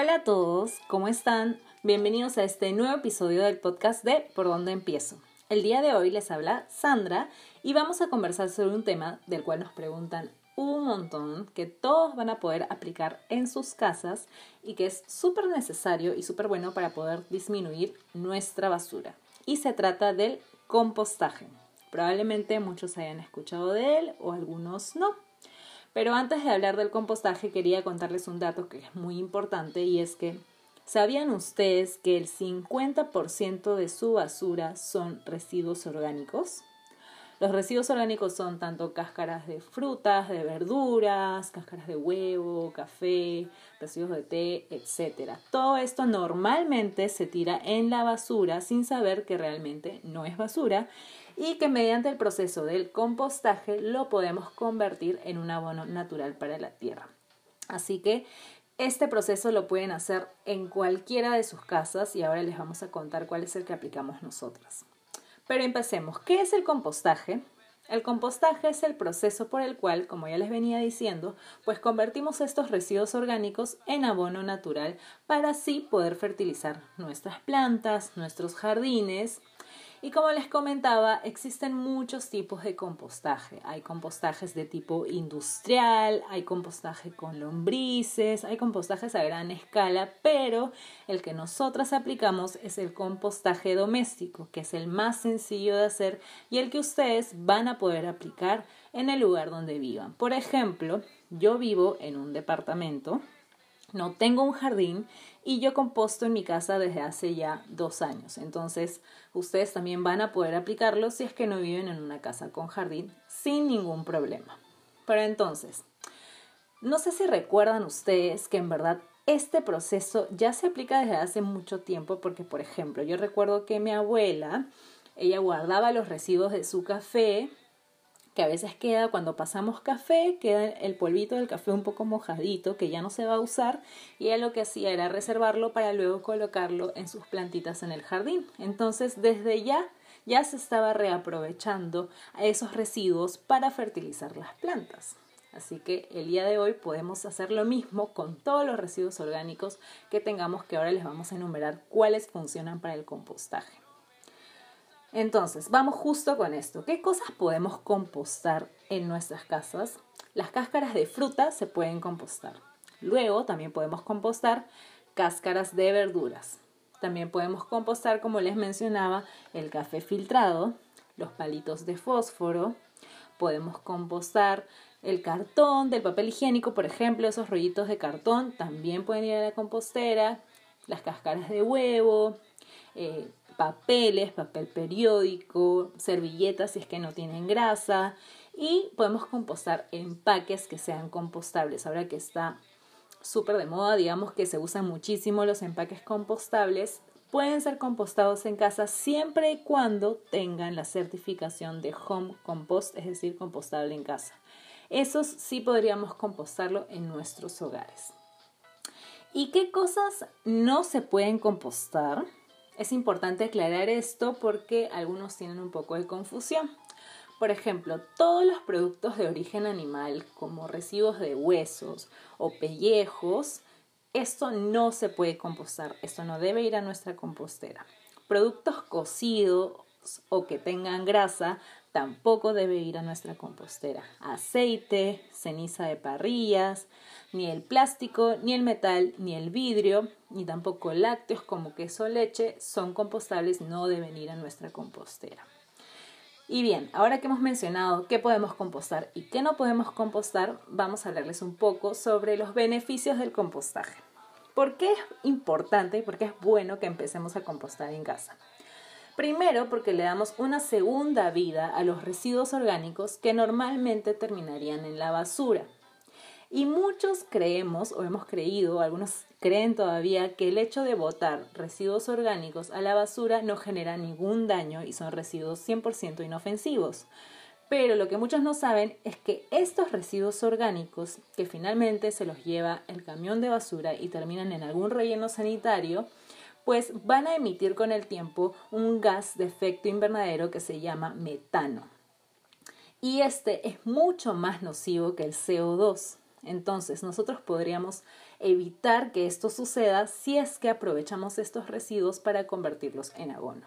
Hola a todos, ¿cómo están? Bienvenidos a este nuevo episodio del podcast de Por dónde empiezo. El día de hoy les habla Sandra y vamos a conversar sobre un tema del cual nos preguntan un montón, que todos van a poder aplicar en sus casas y que es súper necesario y súper bueno para poder disminuir nuestra basura. Y se trata del compostaje. Probablemente muchos hayan escuchado de él o algunos no. Pero antes de hablar del compostaje quería contarles un dato que es muy importante y es que ¿sabían ustedes que el 50% de su basura son residuos orgánicos? Los residuos orgánicos son tanto cáscaras de frutas, de verduras, cáscaras de huevo, café, residuos de té, etc. Todo esto normalmente se tira en la basura sin saber que realmente no es basura y que mediante el proceso del compostaje lo podemos convertir en un abono natural para la tierra. Así que este proceso lo pueden hacer en cualquiera de sus casas y ahora les vamos a contar cuál es el que aplicamos nosotras. Pero empecemos. ¿Qué es el compostaje? El compostaje es el proceso por el cual, como ya les venía diciendo, pues convertimos estos residuos orgánicos en abono natural para así poder fertilizar nuestras plantas, nuestros jardines y como les comentaba, existen muchos tipos de compostaje. Hay compostajes de tipo industrial, hay compostaje con lombrices, hay compostajes a gran escala, pero el que nosotras aplicamos es el compostaje doméstico, que es el más sencillo de hacer y el que ustedes van a poder aplicar en el lugar donde vivan. Por ejemplo, yo vivo en un departamento no tengo un jardín y yo composto en mi casa desde hace ya dos años. Entonces, ustedes también van a poder aplicarlo si es que no viven en una casa con jardín sin ningún problema. Pero entonces, no sé si recuerdan ustedes que en verdad este proceso ya se aplica desde hace mucho tiempo porque, por ejemplo, yo recuerdo que mi abuela, ella guardaba los residuos de su café que a veces queda cuando pasamos café, queda el polvito del café un poco mojadito que ya no se va a usar y ella lo que hacía era reservarlo para luego colocarlo en sus plantitas en el jardín. Entonces desde ya ya se estaba reaprovechando esos residuos para fertilizar las plantas. Así que el día de hoy podemos hacer lo mismo con todos los residuos orgánicos que tengamos que ahora les vamos a enumerar cuáles funcionan para el compostaje. Entonces, vamos justo con esto. ¿Qué cosas podemos compostar en nuestras casas? Las cáscaras de fruta se pueden compostar. Luego también podemos compostar cáscaras de verduras. También podemos compostar, como les mencionaba, el café filtrado, los palitos de fósforo. Podemos compostar el cartón del papel higiénico, por ejemplo, esos rollitos de cartón también pueden ir a la compostera. Las cáscaras de huevo, eh, papeles, papel periódico, servilletas si es que no tienen grasa y podemos compostar empaques que sean compostables. Ahora que está súper de moda, digamos que se usan muchísimo los empaques compostables, pueden ser compostados en casa siempre y cuando tengan la certificación de Home Compost, es decir, compostable en casa. Esos sí podríamos compostarlo en nuestros hogares. ¿Y qué cosas no se pueden compostar? Es importante aclarar esto porque algunos tienen un poco de confusión. Por ejemplo, todos los productos de origen animal, como residuos de huesos o pellejos, esto no se puede compostar, esto no debe ir a nuestra compostera. Productos cocidos o que tengan grasa tampoco debe ir a nuestra compostera. Aceite, ceniza de parrillas, ni el plástico, ni el metal, ni el vidrio, ni tampoco lácteos como queso o leche son compostables, no deben ir a nuestra compostera. Y bien, ahora que hemos mencionado qué podemos compostar y qué no podemos compostar, vamos a hablarles un poco sobre los beneficios del compostaje. ¿Por qué es importante y por qué es bueno que empecemos a compostar en casa? Primero, porque le damos una segunda vida a los residuos orgánicos que normalmente terminarían en la basura. Y muchos creemos o hemos creído, algunos creen todavía, que el hecho de botar residuos orgánicos a la basura no genera ningún daño y son residuos 100% inofensivos. Pero lo que muchos no saben es que estos residuos orgánicos, que finalmente se los lleva el camión de basura y terminan en algún relleno sanitario, pues van a emitir con el tiempo un gas de efecto invernadero que se llama metano. Y este es mucho más nocivo que el CO2. Entonces, nosotros podríamos evitar que esto suceda si es que aprovechamos estos residuos para convertirlos en abono.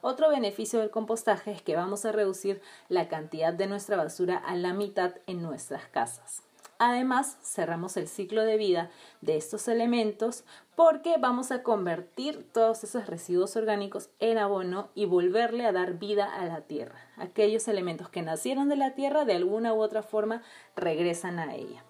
Otro beneficio del compostaje es que vamos a reducir la cantidad de nuestra basura a la mitad en nuestras casas. Además, cerramos el ciclo de vida de estos elementos porque vamos a convertir todos esos residuos orgánicos en abono y volverle a dar vida a la tierra. Aquellos elementos que nacieron de la tierra de alguna u otra forma regresan a ella.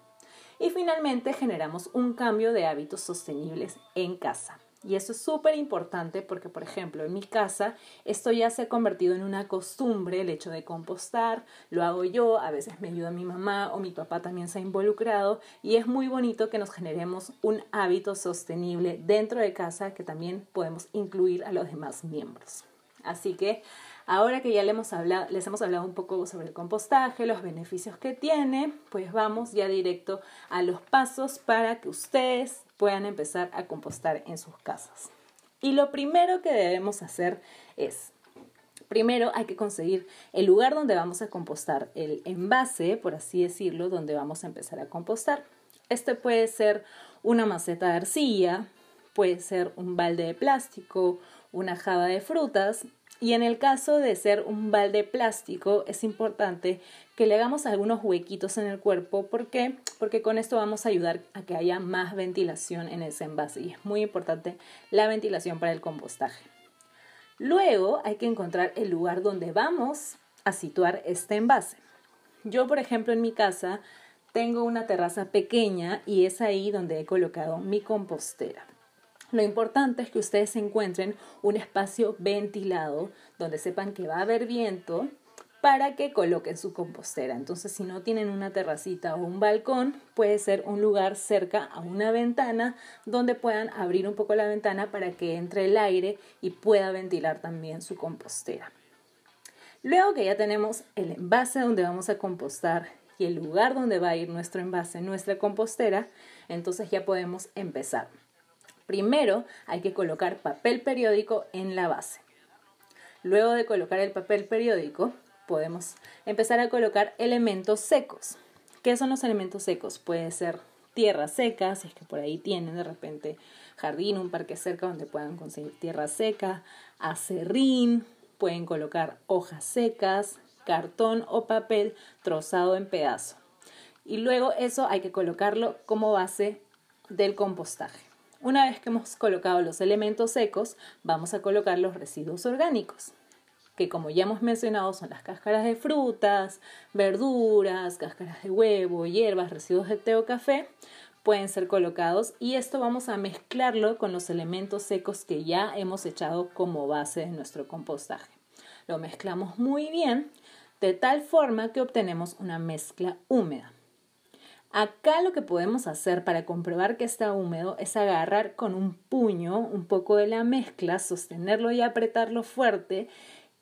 Y finalmente generamos un cambio de hábitos sostenibles en casa. Y eso es súper importante porque, por ejemplo, en mi casa esto ya se ha convertido en una costumbre, el hecho de compostar, lo hago yo, a veces me ayuda mi mamá o mi papá también se ha involucrado y es muy bonito que nos generemos un hábito sostenible dentro de casa que también podemos incluir a los demás miembros. Así que Ahora que ya les hemos, hablado, les hemos hablado un poco sobre el compostaje, los beneficios que tiene, pues vamos ya directo a los pasos para que ustedes puedan empezar a compostar en sus casas. Y lo primero que debemos hacer es, primero hay que conseguir el lugar donde vamos a compostar, el envase, por así decirlo, donde vamos a empezar a compostar. Este puede ser una maceta de arcilla, puede ser un balde de plástico, una java de frutas y en el caso de ser un balde plástico, es importante que le hagamos algunos huequitos en el cuerpo. ¿Por qué? Porque con esto vamos a ayudar a que haya más ventilación en ese envase. Y es muy importante la ventilación para el compostaje. Luego hay que encontrar el lugar donde vamos a situar este envase. Yo, por ejemplo, en mi casa tengo una terraza pequeña y es ahí donde he colocado mi compostera. Lo importante es que ustedes encuentren un espacio ventilado donde sepan que va a haber viento para que coloquen su compostera. Entonces, si no tienen una terracita o un balcón, puede ser un lugar cerca a una ventana donde puedan abrir un poco la ventana para que entre el aire y pueda ventilar también su compostera. Luego que ya tenemos el envase donde vamos a compostar y el lugar donde va a ir nuestro envase, nuestra compostera, entonces ya podemos empezar. Primero hay que colocar papel periódico en la base. Luego de colocar el papel periódico, podemos empezar a colocar elementos secos. ¿Qué son los elementos secos? Puede ser tierra seca, si es que por ahí tienen de repente jardín, un parque cerca donde puedan conseguir tierra seca, acerrín, pueden colocar hojas secas, cartón o papel trozado en pedazo. Y luego eso hay que colocarlo como base del compostaje. Una vez que hemos colocado los elementos secos, vamos a colocar los residuos orgánicos, que como ya hemos mencionado son las cáscaras de frutas, verduras, cáscaras de huevo, hierbas, residuos de té o café, pueden ser colocados y esto vamos a mezclarlo con los elementos secos que ya hemos echado como base de nuestro compostaje. Lo mezclamos muy bien de tal forma que obtenemos una mezcla húmeda. Acá lo que podemos hacer para comprobar que está húmedo es agarrar con un puño un poco de la mezcla, sostenerlo y apretarlo fuerte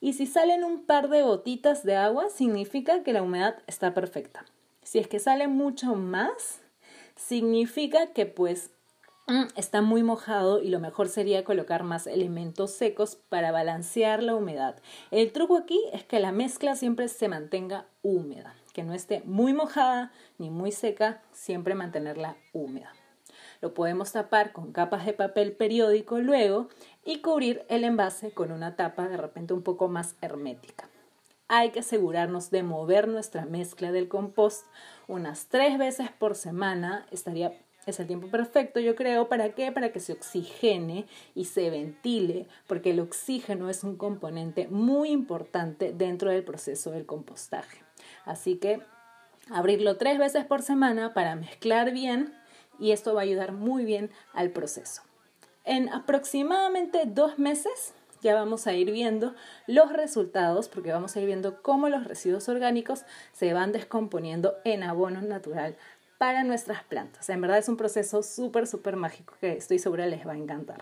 y si salen un par de gotitas de agua significa que la humedad está perfecta. Si es que sale mucho más, significa que pues mm, está muy mojado y lo mejor sería colocar más elementos secos para balancear la humedad. El truco aquí es que la mezcla siempre se mantenga húmeda que no esté muy mojada ni muy seca, siempre mantenerla húmeda. Lo podemos tapar con capas de papel periódico luego y cubrir el envase con una tapa de repente un poco más hermética. Hay que asegurarnos de mover nuestra mezcla del compost unas tres veces por semana. Estaría es el tiempo perfecto, yo creo. ¿Para qué? Para que se oxigene y se ventile, porque el oxígeno es un componente muy importante dentro del proceso del compostaje. Así que abrirlo tres veces por semana para mezclar bien y esto va a ayudar muy bien al proceso. En aproximadamente dos meses ya vamos a ir viendo los resultados porque vamos a ir viendo cómo los residuos orgánicos se van descomponiendo en abono natural para nuestras plantas. En verdad es un proceso súper, súper mágico que estoy segura les va a encantar.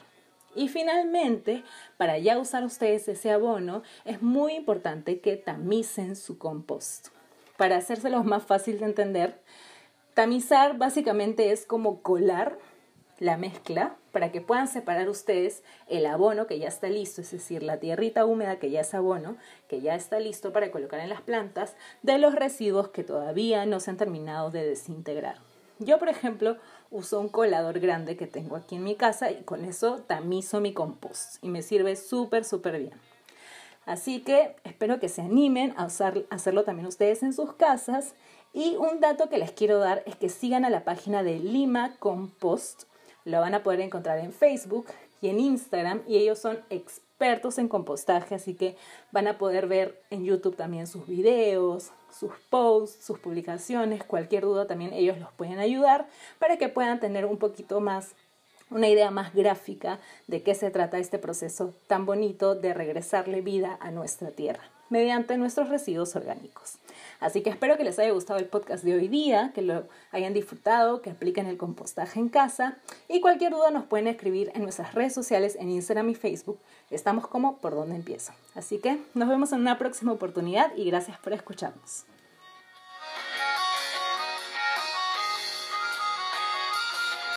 Y finalmente, para ya usar ustedes ese abono, es muy importante que tamicen su compost para hacérselos más fácil de entender, tamizar básicamente es como colar la mezcla para que puedan separar ustedes el abono que ya está listo, es decir, la tierrita húmeda que ya es abono, que ya está listo para colocar en las plantas, de los residuos que todavía no se han terminado de desintegrar. Yo, por ejemplo, uso un colador grande que tengo aquí en mi casa y con eso tamizo mi compost y me sirve súper, súper bien. Así que espero que se animen a hacerlo también ustedes en sus casas. Y un dato que les quiero dar es que sigan a la página de Lima Compost. Lo van a poder encontrar en Facebook y en Instagram y ellos son expertos en compostaje, así que van a poder ver en YouTube también sus videos, sus posts, sus publicaciones, cualquier duda también ellos los pueden ayudar para que puedan tener un poquito más una idea más gráfica de qué se trata este proceso tan bonito de regresarle vida a nuestra tierra mediante nuestros residuos orgánicos. Así que espero que les haya gustado el podcast de hoy día, que lo hayan disfrutado, que apliquen el compostaje en casa y cualquier duda nos pueden escribir en nuestras redes sociales en Instagram y Facebook. Estamos como por donde empiezo. Así que nos vemos en una próxima oportunidad y gracias por escucharnos.